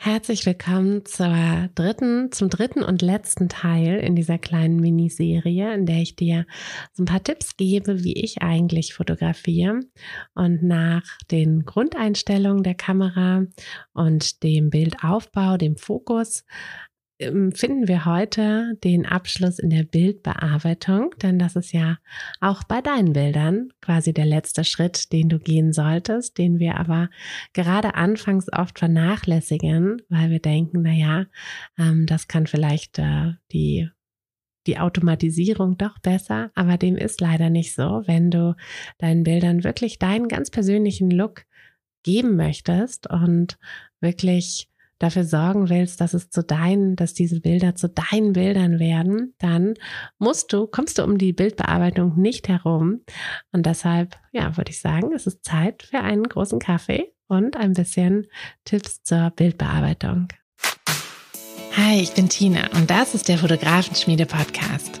Herzlich willkommen zur dritten, zum dritten und letzten Teil in dieser kleinen Miniserie, in der ich dir so ein paar Tipps gebe, wie ich eigentlich fotografiere. Und nach den Grundeinstellungen der Kamera und dem Bildaufbau, dem Fokus, finden wir heute den Abschluss in der Bildbearbeitung, denn das ist ja auch bei deinen Bildern quasi der letzte Schritt, den du gehen solltest, den wir aber gerade anfangs oft vernachlässigen, weil wir denken, na ja, ähm, das kann vielleicht äh, die die Automatisierung doch besser, aber dem ist leider nicht so, wenn du deinen Bildern wirklich deinen ganz persönlichen Look geben möchtest und wirklich dafür sorgen willst, dass es zu deinen, dass diese Bilder zu deinen Bildern werden, dann musst du, kommst du um die Bildbearbeitung nicht herum. Und deshalb, ja, würde ich sagen, es ist Zeit für einen großen Kaffee und ein bisschen Tipps zur Bildbearbeitung. Hi, ich bin Tina und das ist der Fotografenschmiede Podcast.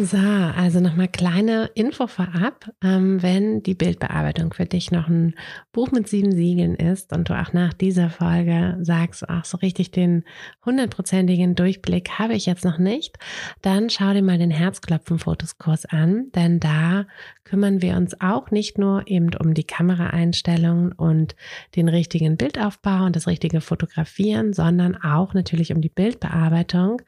So, also nochmal kleine Info vorab. Ähm, wenn die Bildbearbeitung für dich noch ein Buch mit sieben Siegeln ist und du auch nach dieser Folge sagst, ach, so richtig den hundertprozentigen Durchblick habe ich jetzt noch nicht, dann schau dir mal den Herzklopfen-Fotoskurs an, denn da kümmern wir uns auch nicht nur eben um die Kameraeinstellungen und den richtigen Bildaufbau und das richtige Fotografieren, sondern auch natürlich um die Bildbearbeitung.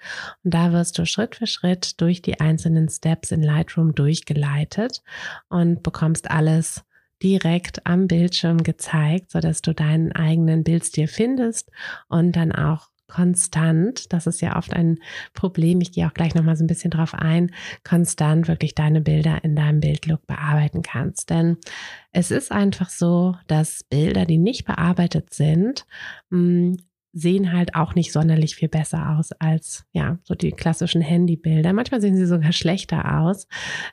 Und da wirst du Schritt für Schritt durch die einzelnen Steps in Lightroom durchgeleitet und bekommst alles direkt am Bildschirm gezeigt, so dass du deinen eigenen Bildstil findest und dann auch konstant, das ist ja oft ein Problem, ich gehe auch gleich nochmal so ein bisschen drauf ein, konstant wirklich deine Bilder in deinem Bildlook bearbeiten kannst. Denn es ist einfach so, dass Bilder, die nicht bearbeitet sind, hm, sehen halt auch nicht sonderlich viel besser aus als ja so die klassischen Handybilder. Manchmal sehen sie sogar schlechter aus,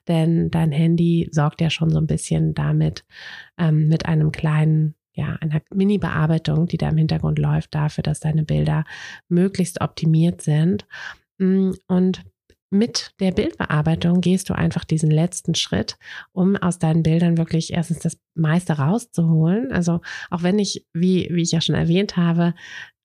denn dein Handy sorgt ja schon so ein bisschen damit ähm, mit einem kleinen ja, einer Mini-Bearbeitung, die da im Hintergrund läuft, dafür, dass deine Bilder möglichst optimiert sind. Mm, und mit der Bildbearbeitung gehst du einfach diesen letzten Schritt, um aus deinen Bildern wirklich erstens das meiste rauszuholen. Also auch wenn ich, wie, wie ich ja schon erwähnt habe,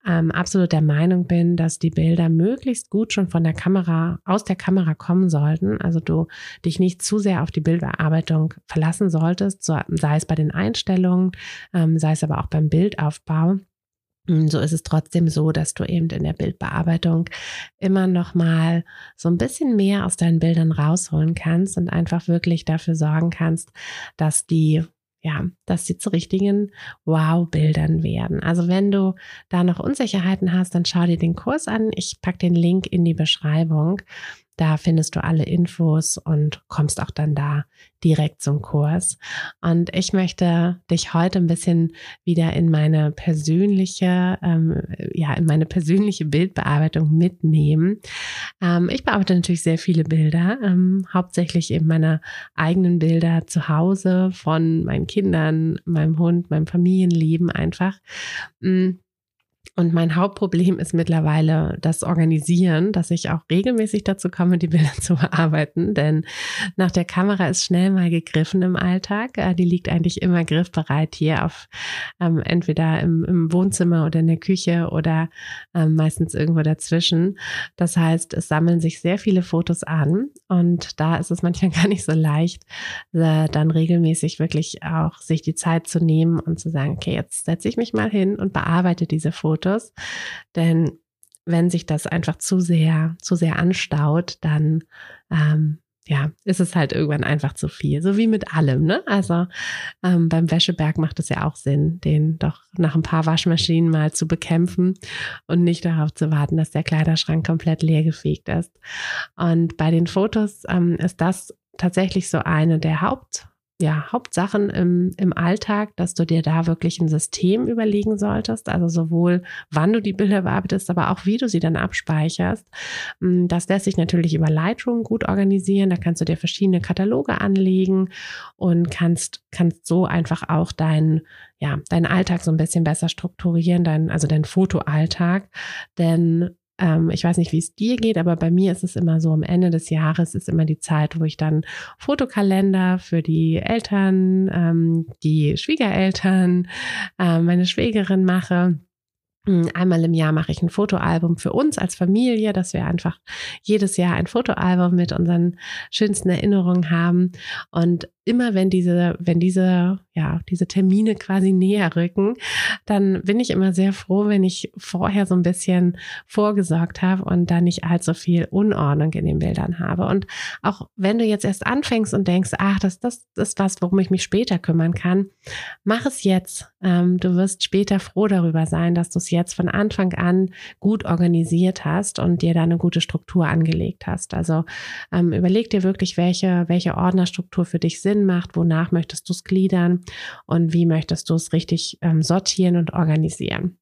ähm, absolut der Meinung bin, dass die Bilder möglichst gut schon von der Kamera, aus der Kamera kommen sollten. Also du dich nicht zu sehr auf die Bildbearbeitung verlassen solltest, so, sei es bei den Einstellungen, ähm, sei es aber auch beim Bildaufbau. So ist es trotzdem so, dass du eben in der Bildbearbeitung immer noch mal so ein bisschen mehr aus deinen Bildern rausholen kannst und einfach wirklich dafür sorgen kannst, dass die ja, dass sie zu richtigen Wow-Bildern werden. Also wenn du da noch Unsicherheiten hast, dann schau dir den Kurs an. Ich packe den Link in die Beschreibung. Da findest du alle Infos und kommst auch dann da direkt zum Kurs. Und ich möchte dich heute ein bisschen wieder in meine persönliche, ähm, ja, in meine persönliche Bildbearbeitung mitnehmen. Ähm, ich bearbeite natürlich sehr viele Bilder, ähm, hauptsächlich eben meine eigenen Bilder zu Hause von meinen Kindern, meinem Hund, meinem Familienleben einfach. Mm. Und mein Hauptproblem ist mittlerweile das Organisieren, dass ich auch regelmäßig dazu komme, die Bilder zu bearbeiten. Denn nach der Kamera ist schnell mal gegriffen im Alltag. Äh, die liegt eigentlich immer griffbereit hier auf ähm, entweder im, im, Wohnzimmer oder in der Küche oder ähm, meistens irgendwo dazwischen. Das heißt, es sammeln sich sehr viele Fotos an und da ist es manchmal gar nicht so leicht, äh, dann regelmäßig wirklich auch sich die Zeit zu nehmen und zu sagen, okay, jetzt setze ich mich mal hin und bearbeite diese Fotos Fotos. Denn wenn sich das einfach zu sehr, zu sehr anstaut, dann ähm, ja, ist es halt irgendwann einfach zu viel. So wie mit allem, ne? Also ähm, beim Wäscheberg macht es ja auch Sinn, den doch nach ein paar Waschmaschinen mal zu bekämpfen und nicht darauf zu warten, dass der Kleiderschrank komplett leergefegt ist. Und bei den Fotos ähm, ist das tatsächlich so eine der Haupt ja, Hauptsachen im, im Alltag, dass du dir da wirklich ein System überlegen solltest. Also sowohl, wann du die Bilder bearbeitest, aber auch wie du sie dann abspeicherst. Mm, das lässt sich natürlich über Lightroom gut organisieren. Da kannst du dir verschiedene Kataloge anlegen und kannst, kannst so einfach auch deinen, ja, deinen Alltag so ein bisschen besser strukturieren, dein, also deinen Fotoalltag. Denn ähm, ich weiß nicht, wie es dir geht, aber bei mir ist es immer so, am Ende des Jahres ist immer die Zeit, wo ich dann Fotokalender für die Eltern, ähm, die Schwiegereltern, äh, meine Schwägerin mache. Hm, einmal im Jahr mache ich ein Fotoalbum für uns als Familie, dass wir einfach jedes Jahr ein Fotoalbum mit unseren schönsten Erinnerungen haben. Und immer wenn diese, wenn diese, ja, diese Termine quasi näher rücken, dann bin ich immer sehr froh, wenn ich vorher so ein bisschen vorgesorgt habe und da nicht allzu viel Unordnung in den Bildern habe. Und auch wenn du jetzt erst anfängst und denkst, ach, das, das, ist was, worum ich mich später kümmern kann, mach es jetzt. Ähm, du wirst später froh darüber sein, dass du es jetzt von Anfang an gut organisiert hast und dir da eine gute Struktur angelegt hast. Also ähm, überleg dir wirklich, welche, welche Ordnerstruktur für dich sind Sinn macht, wonach möchtest du es gliedern und wie möchtest du es richtig ähm, sortieren und organisieren.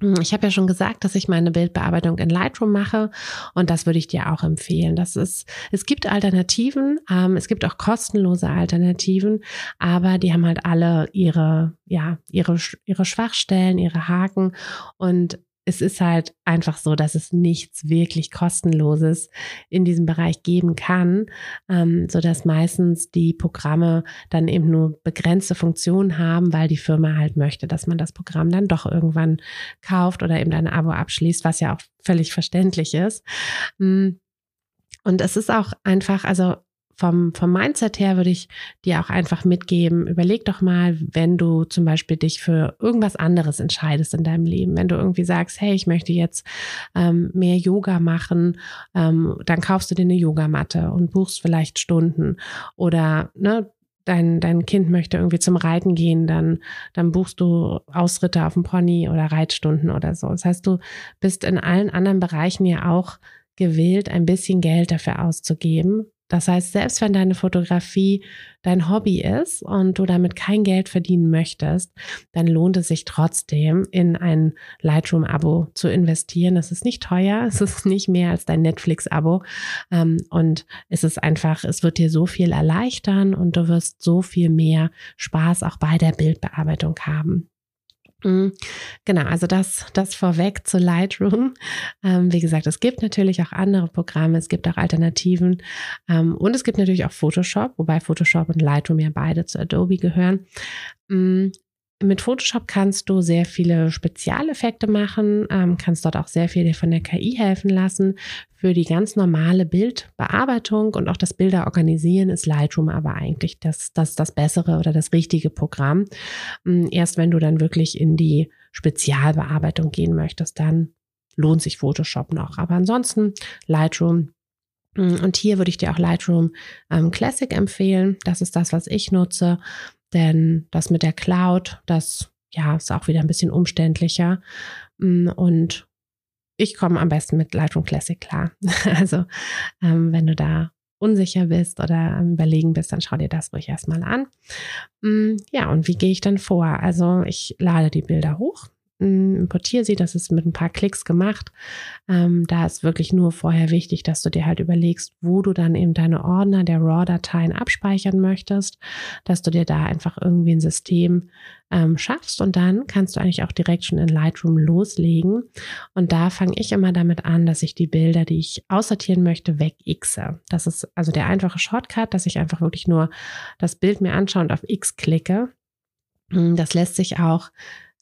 Hm, ich habe ja schon gesagt, dass ich meine Bildbearbeitung in Lightroom mache und das würde ich dir auch empfehlen. Das ist, es gibt Alternativen, ähm, es gibt auch kostenlose Alternativen, aber die haben halt alle ihre, ja, ihre, ihre Schwachstellen, ihre Haken und es ist halt einfach so, dass es nichts wirklich kostenloses in diesem Bereich geben kann, ähm, so dass meistens die Programme dann eben nur begrenzte Funktionen haben, weil die Firma halt möchte, dass man das Programm dann doch irgendwann kauft oder eben ein Abo abschließt, was ja auch völlig verständlich ist. Mm. Und es ist auch einfach, also vom, vom Mindset her würde ich dir auch einfach mitgeben, überleg doch mal, wenn du zum Beispiel dich für irgendwas anderes entscheidest in deinem Leben, wenn du irgendwie sagst, hey, ich möchte jetzt ähm, mehr Yoga machen, ähm, dann kaufst du dir eine Yogamatte und buchst vielleicht Stunden oder ne, dein, dein Kind möchte irgendwie zum Reiten gehen, dann, dann buchst du Ausritte auf dem Pony oder Reitstunden oder so. Das heißt, du bist in allen anderen Bereichen ja auch gewillt, ein bisschen Geld dafür auszugeben, das heißt, selbst wenn deine Fotografie dein Hobby ist und du damit kein Geld verdienen möchtest, dann lohnt es sich trotzdem, in ein Lightroom-Abo zu investieren. Es ist nicht teuer, es ist nicht mehr als dein Netflix-Abo ähm, und es ist einfach, es wird dir so viel erleichtern und du wirst so viel mehr Spaß auch bei der Bildbearbeitung haben. Mhm. Genau, also das, das vorweg zu Lightroom. Ähm, wie gesagt, es gibt natürlich auch andere Programme, es gibt auch Alternativen ähm, und es gibt natürlich auch Photoshop, wobei Photoshop und Lightroom ja beide zu Adobe gehören. Mit Photoshop kannst du sehr viele Spezialeffekte machen, ähm, kannst dort auch sehr viel von der KI helfen lassen. Für die ganz normale Bildbearbeitung und auch das Bilder organisieren ist Lightroom aber eigentlich das, das, das bessere oder das richtige Programm. Ähm, erst wenn du dann wirklich in die Spezialbearbeitung gehen möchtest, dann lohnt sich Photoshop noch. Aber ansonsten Lightroom mm, und hier würde ich dir auch Lightroom ähm, Classic empfehlen. Das ist das, was ich nutze. Denn das mit der Cloud, das ja ist auch wieder ein bisschen umständlicher. Mm, und ich komme am besten mit Lightroom Classic klar. Also ähm, wenn du da unsicher bist oder am Überlegen bist, dann schau dir das ruhig erstmal an. Mm, ja, und wie gehe ich dann vor? Also ich lade die Bilder hoch, importiere sie. Das ist mit ein paar Klicks gemacht. Ähm, da ist wirklich nur vorher wichtig, dass du dir halt überlegst, wo du dann eben deine Ordner der RAW-Dateien abspeichern möchtest, dass du dir da einfach irgendwie ein System ähm, schaffst und dann kannst du eigentlich auch direkt schon in Lightroom loslegen. Und da fange ich immer damit an, dass ich die Bilder, die ich aussortieren möchte, wegixe. Das ist also der einfache Shortcut, dass ich einfach wirklich nur das Bild mir anschaue und auf X klicke. Das lässt sich auch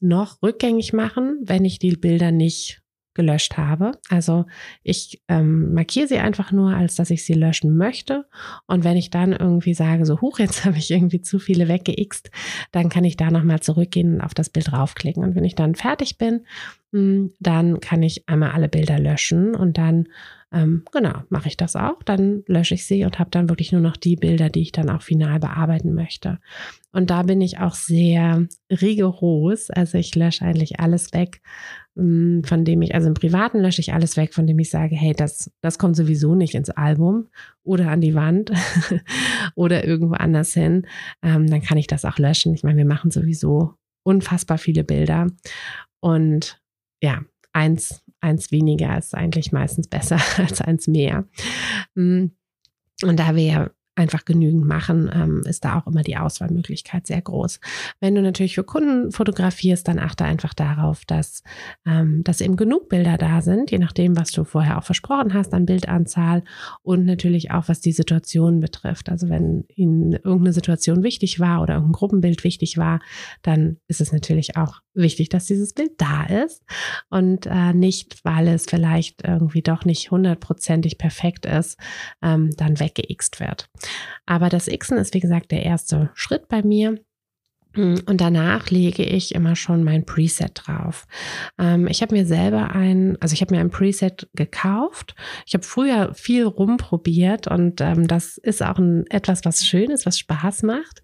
noch rückgängig machen, wenn ich die Bilder nicht gelöscht habe. Also ich ähm, markiere sie einfach nur, als dass ich sie löschen möchte. Und wenn ich dann irgendwie sage, so huch, jetzt habe ich irgendwie zu viele weggeixt, dann kann ich da nochmal zurückgehen und auf das Bild draufklicken. Und wenn ich dann fertig bin, hm, dann kann ich einmal alle Bilder löschen und dann ähm, genau, mache ich das auch. Dann lösche ich sie und habe dann wirklich nur noch die Bilder, die ich dann auch final bearbeiten möchte. Und da bin ich auch sehr rigoros. Also ich lösche eigentlich alles weg, hm, von dem ich, also im Privaten lösche ich alles weg, von dem ich sage, hey, das, das kommt sowieso nicht ins Album oder an die Wand oder irgendwo anders hin. Ähm, dann kann ich das auch löschen. Ich meine, wir machen sowieso unfassbar viele Bilder. Und ja, eins eins weniger ist eigentlich meistens besser als eins mehr. Mm. Und da wir ja einfach genügend machen, ähm, ist da auch immer die Auswahlmöglichkeit sehr groß. Wenn du natürlich für Kunden fotografierst, dann achte einfach darauf, dass, ähm, dass eben genug Bilder da sind, je nachdem, was du vorher auch versprochen hast an Bildanzahl und natürlich auch, was die Situation betrifft. Also wenn ihnen irgendeine Situation wichtig war oder irgendein Gruppenbild wichtig war, dann ist es natürlich auch wichtig, dass dieses Bild da ist und äh, nicht, weil es vielleicht irgendwie doch nicht hundertprozentig perfekt ist, ähm, dann weggeixt wird. Aber das Xen ist, wie gesagt, der erste Schritt bei mir. Und danach lege ich immer schon mein Preset drauf. Ähm, ich habe mir selber ein, also ich habe mir ein Preset gekauft. Ich habe früher viel rumprobiert und ähm, das ist auch ein, etwas, was schön ist, was Spaß macht.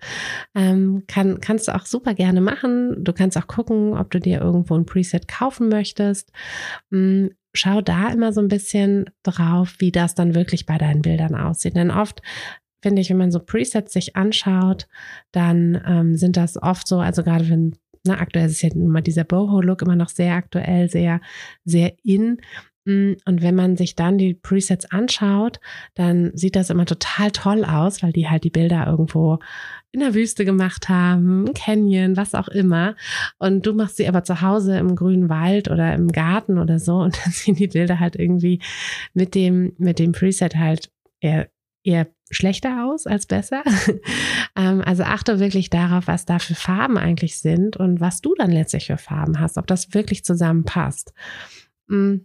Ähm, kann, kannst du auch super gerne machen. Du kannst auch gucken, ob du dir irgendwo ein Preset kaufen möchtest. Mm, schau da immer so ein bisschen drauf, wie das dann wirklich bei deinen Bildern aussieht. Denn oft finde ich, wenn man so Presets sich anschaut, dann ähm, sind das oft so, also gerade wenn, na, ne, aktuell ist ja immer dieser Boho-Look immer noch sehr aktuell, sehr, sehr in. Mm, und wenn man sich dann die Presets anschaut, dann sieht das immer total toll aus, weil die halt die Bilder irgendwo in der Wüste gemacht haben, Canyon, was auch immer. Und du machst sie aber zu Hause im grünen Wald oder im Garten oder so und dann sehen die Bilder halt irgendwie mit dem, mit dem Preset halt eher, eher schlechter aus als besser. Ähm, also achte wirklich darauf, was da für Farben eigentlich sind und was du dann letztlich für Farben hast, ob das wirklich zusammenpasst. Mm.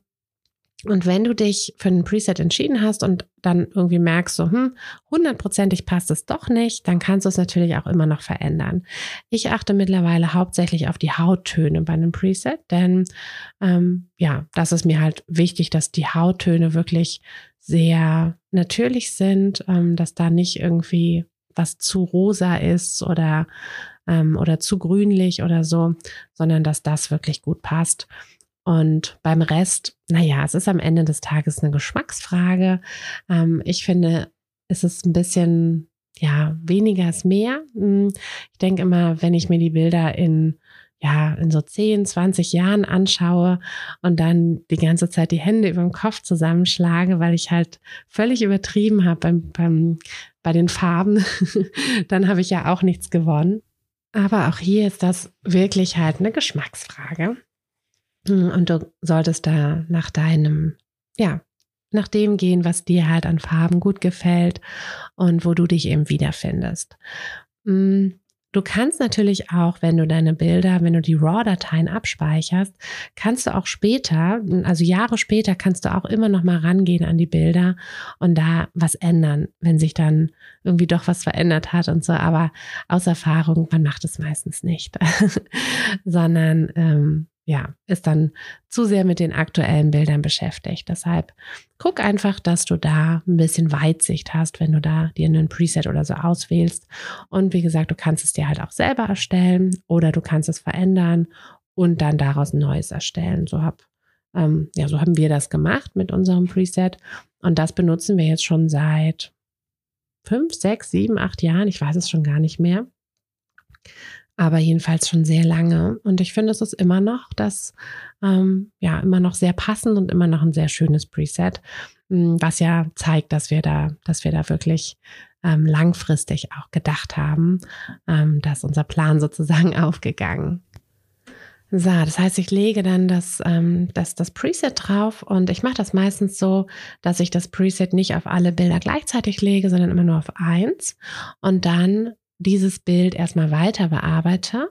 Und wenn du dich für ein Preset entschieden hast und dann irgendwie merkst, so, hm, hundertprozentig passt es doch nicht, dann kannst du es natürlich auch immer noch verändern. Ich achte mittlerweile hauptsächlich auf die Hauttöne bei einem Preset, denn ähm, ja, das ist mir halt wichtig, dass die Hauttöne wirklich sehr natürlich sind, ähm, dass da nicht irgendwie was zu rosa ist oder, ähm, oder zu grünlich oder so, sondern dass das wirklich gut passt. Und beim Rest, naja, es ist am Ende des Tages eine Geschmacksfrage. Ähm, ich finde, es ist ein bisschen, ja, weniger ist mehr. Hm, ich denke immer, wenn ich mir die Bilder in ja, in so 10, 20 Jahren anschaue und dann die ganze Zeit die Hände über dem Kopf zusammenschlage, weil ich halt völlig übertrieben habe beim, beim, bei den Farben, dann habe ich ja auch nichts gewonnen. Aber auch hier ist das wirklich halt eine Geschmacksfrage. Und du solltest da nach deinem, ja, nach dem gehen, was dir halt an Farben gut gefällt und wo du dich eben wiederfindest. Hm, Du kannst natürlich auch, wenn du deine Bilder, wenn du die RAW-Dateien abspeicherst, kannst du auch später, also Jahre später, kannst du auch immer noch mal rangehen an die Bilder und da was ändern, wenn sich dann irgendwie doch was verändert hat und so. Aber aus Erfahrung, man macht es meistens nicht, sondern ähm, ja, ist dann zu sehr mit den aktuellen Bildern beschäftigt. Deshalb guck einfach, dass du da ein bisschen Weitsicht hast, wenn du da dir einen Preset oder so auswählst. Und wie gesagt, du kannst es dir halt auch selber erstellen oder du kannst es verändern und dann daraus ein neues erstellen. So habe ähm, ja, so haben wir das gemacht mit unserem Preset. Und das benutzen wir jetzt schon seit fünf, sechs, sieben, acht Jahren. Ich weiß es schon gar nicht mehr. Aber jedenfalls schon sehr lange. Und ich finde, es ist immer noch das, ähm, ja, immer noch sehr passend und immer noch ein sehr schönes Preset, hm, was ja zeigt, dass wir da, dass wir da wirklich ähm, langfristig auch gedacht haben. Ähm, dass unser Plan sozusagen aufgegangen. So, das heißt, ich lege dann das, ähm, das, das Preset drauf und ich mache das meistens so, dass ich das Preset nicht auf alle Bilder gleichzeitig lege, sondern immer nur auf eins und dann dieses Bild erstmal weiter bearbeite.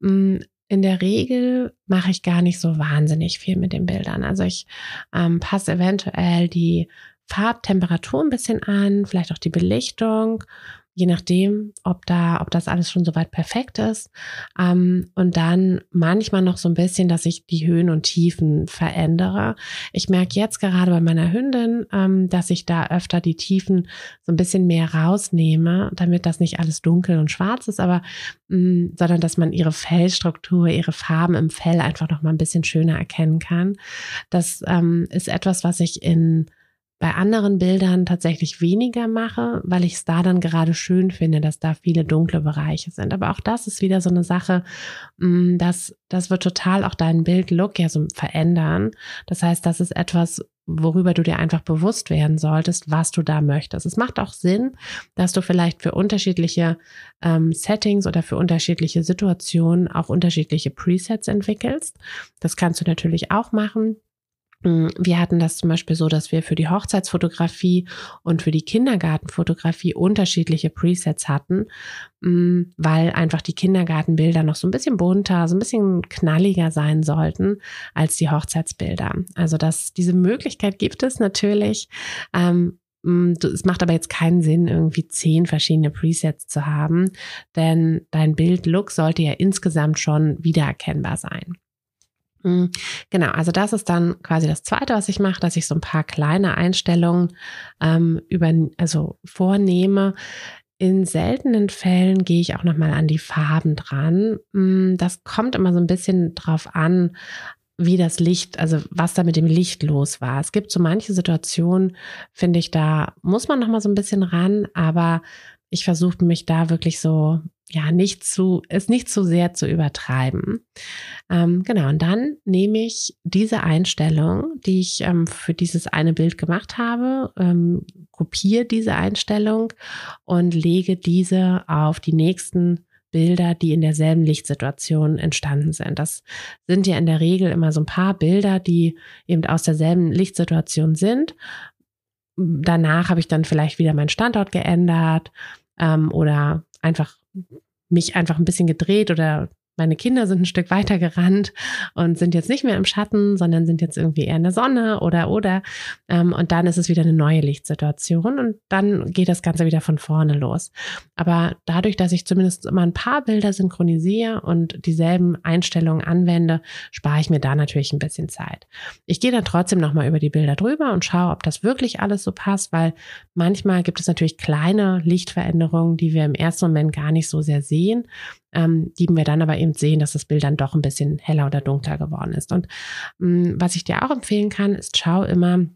Mm, in der Regel mache ich gar nicht so wahnsinnig viel mit den Bildern. Also ich ähm, passe eventuell die Farbtemperatur ein bisschen an, vielleicht auch die Belichtung je nachdem, ob da, ob das alles schon soweit perfekt ist. Ähm, und dann manchmal noch so ein bisschen, dass ich die Höhen und Tiefen verändere. Ich merke jetzt gerade bei meiner Hündin, ähm, dass ich da öfter die Tiefen so ein bisschen mehr rausnehme, damit das nicht alles dunkel und schwarz ist, aber mh, mm, sondern dass man ihre Fellstruktur, ihre Farben im Fell einfach noch mal ein bisschen schöner erkennen kann. Das ähm, ist etwas, was ich in bei anderen Bildern tatsächlich weniger mache, weil ich es da dann gerade schön finde, dass da viele dunkle Bereiche sind. Aber auch das ist wieder so eine Sache, mm, dass das wird total auch deinen Bildlook ja so verändern. Das heißt, das ist etwas, worüber du dir einfach bewusst werden solltest, was du da möchtest. Es macht auch Sinn, dass du vielleicht für unterschiedliche ähm, Settings oder für unterschiedliche Situationen auch unterschiedliche Presets entwickelst. Das kannst du natürlich auch machen. Mm, wir hatten das zum Beispiel so, dass wir für die Hochzeitsfotografie und für die Kindergartenfotografie unterschiedliche Presets hatten, mm, weil einfach die Kindergartenbilder noch so ein bisschen bunter, so ein bisschen knalliger sein sollten als die Hochzeitsbilder. Also dass diese Möglichkeit gibt es natürlich. Ähm, mm, es macht aber jetzt keinen Sinn, irgendwie zehn verschiedene Presets zu haben, denn dein Bildlook sollte ja insgesamt schon wiedererkennbar sein. Mhm. Genau, also das ist dann quasi das Zweite, was ich mache, dass ich so ein paar kleine Einstellungen ähm, über, also vornehme. In seltenen Fällen gehe ich auch nochmal an die Farben dran. Mm, das kommt immer so ein bisschen drauf an, wie das Licht, also was da mit dem Licht los war. Es gibt so manche Situationen, finde ich, da muss man nochmal so ein bisschen ran, aber ich versuche mich da wirklich so ja, nicht zu, es nicht zu sehr zu übertreiben. Ähm, genau, und dann nehme ich diese Einstellung, die ich ähm, für dieses eine Bild gemacht habe, ähm, kopiere diese Einstellung und lege diese auf die nächsten Bilder, die in derselben Lichtsituation entstanden sind. Das sind ja in der Regel immer so ein paar Bilder, die eben aus derselben Lichtsituation sind. Danach habe ich dann vielleicht wieder meinen Standort geändert ähm, oder einfach mich einfach ein bisschen gedreht oder meine Kinder sind ein Stück weiter gerannt und sind jetzt nicht mehr im Schatten, sondern sind jetzt irgendwie eher in der Sonne oder oder. Ähm, und dann ist es wieder eine neue Lichtsituation und dann geht das Ganze wieder von vorne los. Aber dadurch, dass ich zumindest immer ein paar Bilder synchronisiere und dieselben Einstellungen anwende, spare ich mir da natürlich ein bisschen Zeit. Ich gehe dann trotzdem nochmal über die Bilder drüber und schaue, ob das wirklich alles so passt, weil manchmal gibt es natürlich kleine Lichtveränderungen, die wir im ersten Moment gar nicht so sehr sehen ähm, die wir dann aber eben sehen, dass das Bild dann doch ein bisschen heller oder dunkler geworden ist. Und mh, mm, was ich dir auch empfehlen kann, ist schau immer,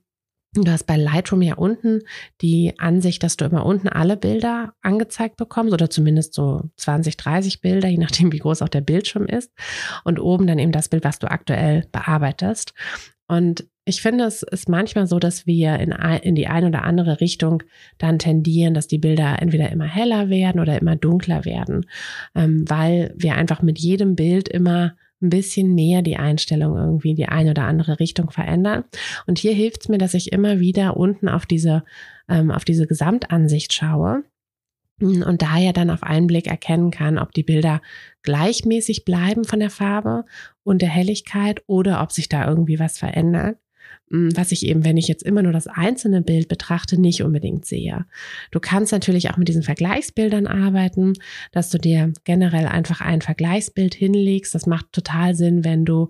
Du hast bei Lightroom ja unten die Ansicht, dass du immer unten alle Bilder angezeigt bekommst oder zumindest so 20, 30 Bilder, je nachdem, wie groß auch der Bildschirm ist. Und oben dann eben das Bild, was du aktuell bearbeitest. Und ich finde, es ist manchmal so, dass wir in, in die eine oder andere Richtung dann tendieren, dass die Bilder entweder immer heller werden oder immer dunkler werden, ähm, weil wir einfach mit jedem Bild immer ein bisschen mehr die Einstellung irgendwie die eine oder andere Richtung verändern. Und hier hilft es mir, dass ich immer wieder unten auf diese, ähm, auf diese Gesamtansicht schaue und daher dann auf einen Blick erkennen kann, ob die Bilder gleichmäßig bleiben von der Farbe und der Helligkeit oder ob sich da irgendwie was verändert. Mm, was ich eben, wenn ich jetzt immer nur das einzelne Bild betrachte, nicht unbedingt sehe. Du kannst natürlich auch mit diesen Vergleichsbildern arbeiten, dass du dir generell einfach ein Vergleichsbild hinlegst. Das macht total Sinn, wenn du,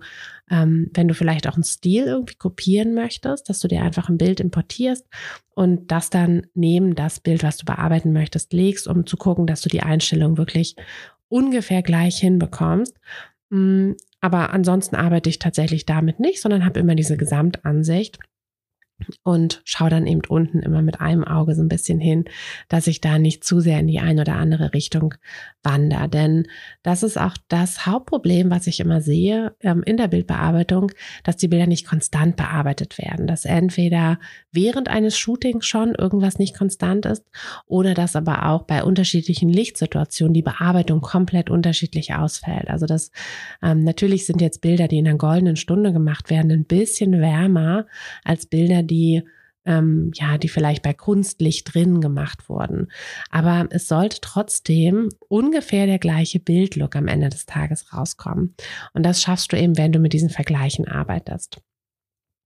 ähm, wenn du vielleicht auch einen Stil irgendwie kopieren möchtest, dass du dir einfach ein Bild importierst und das dann neben das Bild, was du bearbeiten möchtest, legst, um zu gucken, dass du die Einstellung wirklich ungefähr gleich hinbekommst. Aber ansonsten arbeite ich tatsächlich damit nicht, sondern habe immer diese Gesamtansicht und schaue dann eben unten immer mit einem Auge so ein bisschen hin, dass ich da nicht zu sehr in die eine oder andere Richtung wandere. Denn das ist auch das Hauptproblem, was ich immer sehe ähm, in der Bildbearbeitung, dass die Bilder nicht konstant bearbeitet werden. Dass entweder während eines Shootings schon irgendwas nicht konstant ist oder dass aber auch bei unterschiedlichen Lichtsituationen die Bearbeitung komplett unterschiedlich ausfällt. Also das ähm, natürlich sind jetzt Bilder, die in einer goldenen Stunde gemacht werden, ein bisschen wärmer als Bilder, die ähm, ja, die vielleicht bei Kunstlicht drin gemacht wurden. Aber es sollte trotzdem ungefähr der gleiche Bildlook am Ende des Tages rauskommen. Und das schaffst du eben, wenn du mit diesen Vergleichen arbeitest.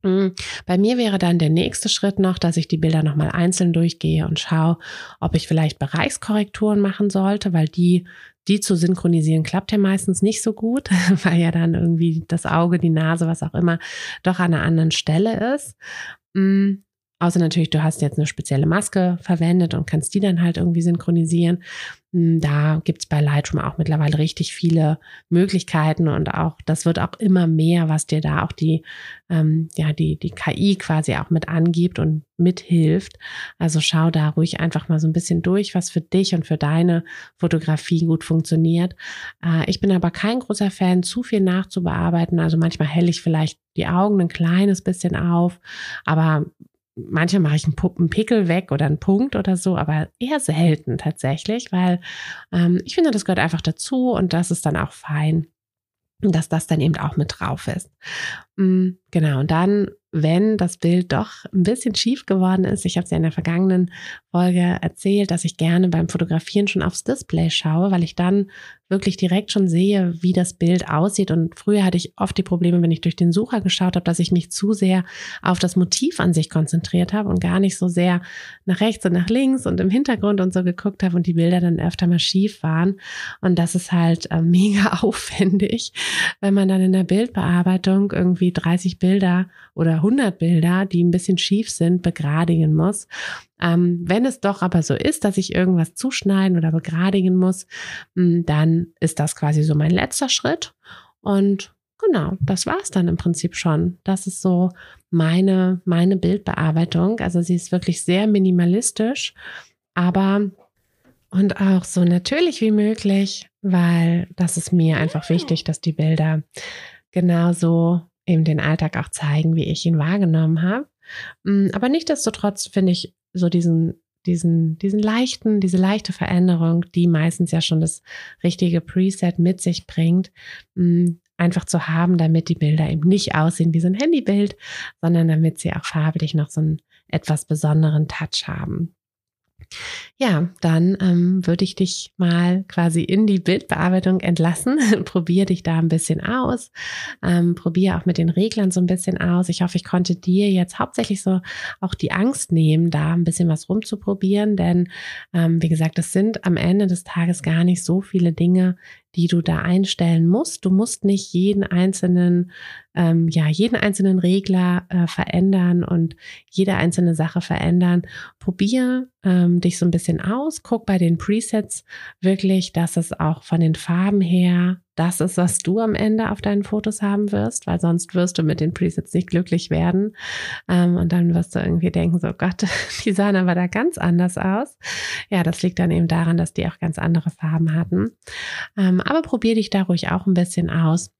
Mm, bei mir wäre dann der nächste Schritt noch, dass ich die Bilder nochmal einzeln durchgehe und schaue, ob ich vielleicht Bereichskorrekturen machen sollte, weil die, die zu synchronisieren, klappt ja meistens nicht so gut, weil ja dann irgendwie das Auge, die Nase, was auch immer, doch an einer anderen Stelle ist. Mm, außer natürlich, du hast jetzt eine spezielle Maske verwendet und kannst die dann halt irgendwie synchronisieren. Hm, da gibt's bei Lightroom auch mittlerweile richtig viele Möglichkeiten und auch, das wird auch immer mehr, was dir da auch die, ähm, ja, die, die KI quasi auch mit angibt und mithilft. Also schau da ruhig einfach mal so ein bisschen durch, was für dich und für deine Fotografie gut funktioniert. Äh, ich bin aber kein großer Fan, zu viel nachzubearbeiten. Also manchmal helle ich vielleicht die Augen ein kleines bisschen auf, aber manchmal mache ich einen, einen Pickel weg oder einen Punkt oder so, aber eher selten tatsächlich, weil ähm, ich finde, das gehört einfach dazu und das ist dann auch fein, dass das dann eben auch mit drauf ist. Mhm, genau, und dann wenn das Bild doch ein bisschen schief geworden ist. Ich habe es ja in der vergangenen Folge erzählt, dass ich gerne beim Fotografieren schon aufs Display schaue, weil ich dann wirklich direkt schon sehe, wie das Bild aussieht. Und früher hatte ich oft die Probleme, wenn ich durch den Sucher geschaut habe, dass ich mich zu sehr auf das Motiv an sich konzentriert habe und gar nicht so sehr nach rechts und nach links und im Hintergrund und so geguckt habe und die Bilder dann öfter mal schief waren. Und das ist halt äh, mega aufwendig, wenn man dann in der Bildbearbeitung irgendwie 30 Bilder oder 100 Bilder, die ein bisschen schief sind, begradigen muss. Ähm, wenn es doch aber so ist, dass ich irgendwas zuschneiden oder begradigen muss, hm, dann ist das quasi so mein letzter Schritt. Und genau, das war es dann im Prinzip schon. Das ist so meine, meine Bildbearbeitung. Also sie ist wirklich sehr minimalistisch, aber und auch so natürlich wie möglich, weil das ist mir einfach wichtig, dass die Bilder genauso eben den Alltag auch zeigen, wie ich ihn wahrgenommen habe. Mm, aber nichtsdestotrotz finde ich so diesen, diesen, diesen leichten, diese leichte Veränderung, die meistens ja schon das richtige Preset mit sich bringt, mm, einfach zu haben, damit die Bilder eben nicht aussehen wie so ein Handybild, sondern damit sie auch farblich noch so einen etwas besonderen Touch haben. Ja, dann ähm, würde ich dich mal quasi in die Bildbearbeitung entlassen. probier dich da ein bisschen aus. Ähm, probier auch mit den Reglern so ein bisschen aus. Ich hoffe, ich konnte dir jetzt hauptsächlich so auch die Angst nehmen, da ein bisschen was rumzuprobieren. Denn ähm, wie gesagt, es sind am Ende des Tages gar nicht so viele Dinge, die du da einstellen musst. Du musst nicht jeden einzelnen, ähm, ja, jeden einzelnen Regler äh, verändern und jede einzelne Sache verändern. Probier ähm, dich so ein bisschen aus, guck bei den Presets wirklich, dass es auch von den Farben her das ist, was du am Ende auf deinen Fotos haben wirst, weil sonst wirst du mit den Presets nicht glücklich werden. Ähm, und dann wirst du irgendwie denken, so Gott, die sahen aber da ganz anders aus. Ja, das liegt dann eben daran, dass die auch ganz andere Farben hatten. Ähm, aber probier dich da ruhig auch ein bisschen aus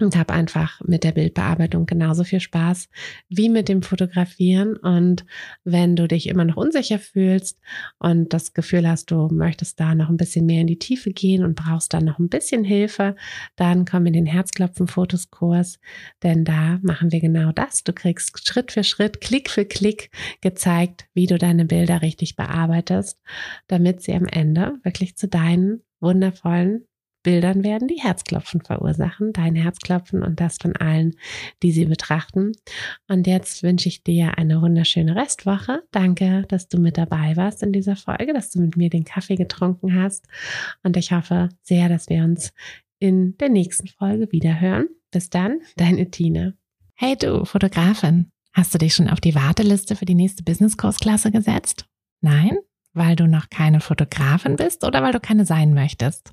und habe einfach mit der Bildbearbeitung genauso viel Spaß wie mit dem Fotografieren. Und wenn du dich immer noch unsicher fühlst und das Gefühl hast, du möchtest da noch ein bisschen mehr in die Tiefe gehen und brauchst dann noch ein bisschen Hilfe, dann komm in den Herzklopfen-Fotoskurs, denn da machen wir genau das. Du kriegst Schritt für Schritt, Klick für Klick gezeigt, wie du deine Bilder richtig bearbeitest, damit sie am Ende wirklich zu deinen wundervollen Bildern werden, die Herzklopfen verursachen, dein Herzklopfen und das von allen, die sie betrachten. Und jetzt wünsche ich dir eine wunderschöne Restwoche. Danke, dass du mit dabei warst in dieser Folge, dass du mit mir den Kaffee getrunken hast. Und ich hoffe sehr, dass wir uns in der nächsten Folge wiederhören. Bis dann, deine Tina. Hey du, Fotografin, hast du dich schon auf die Warteliste für die nächste Business-Kursklasse gesetzt? Nein? Weil du noch keine Fotografin bist oder weil du keine sein möchtest?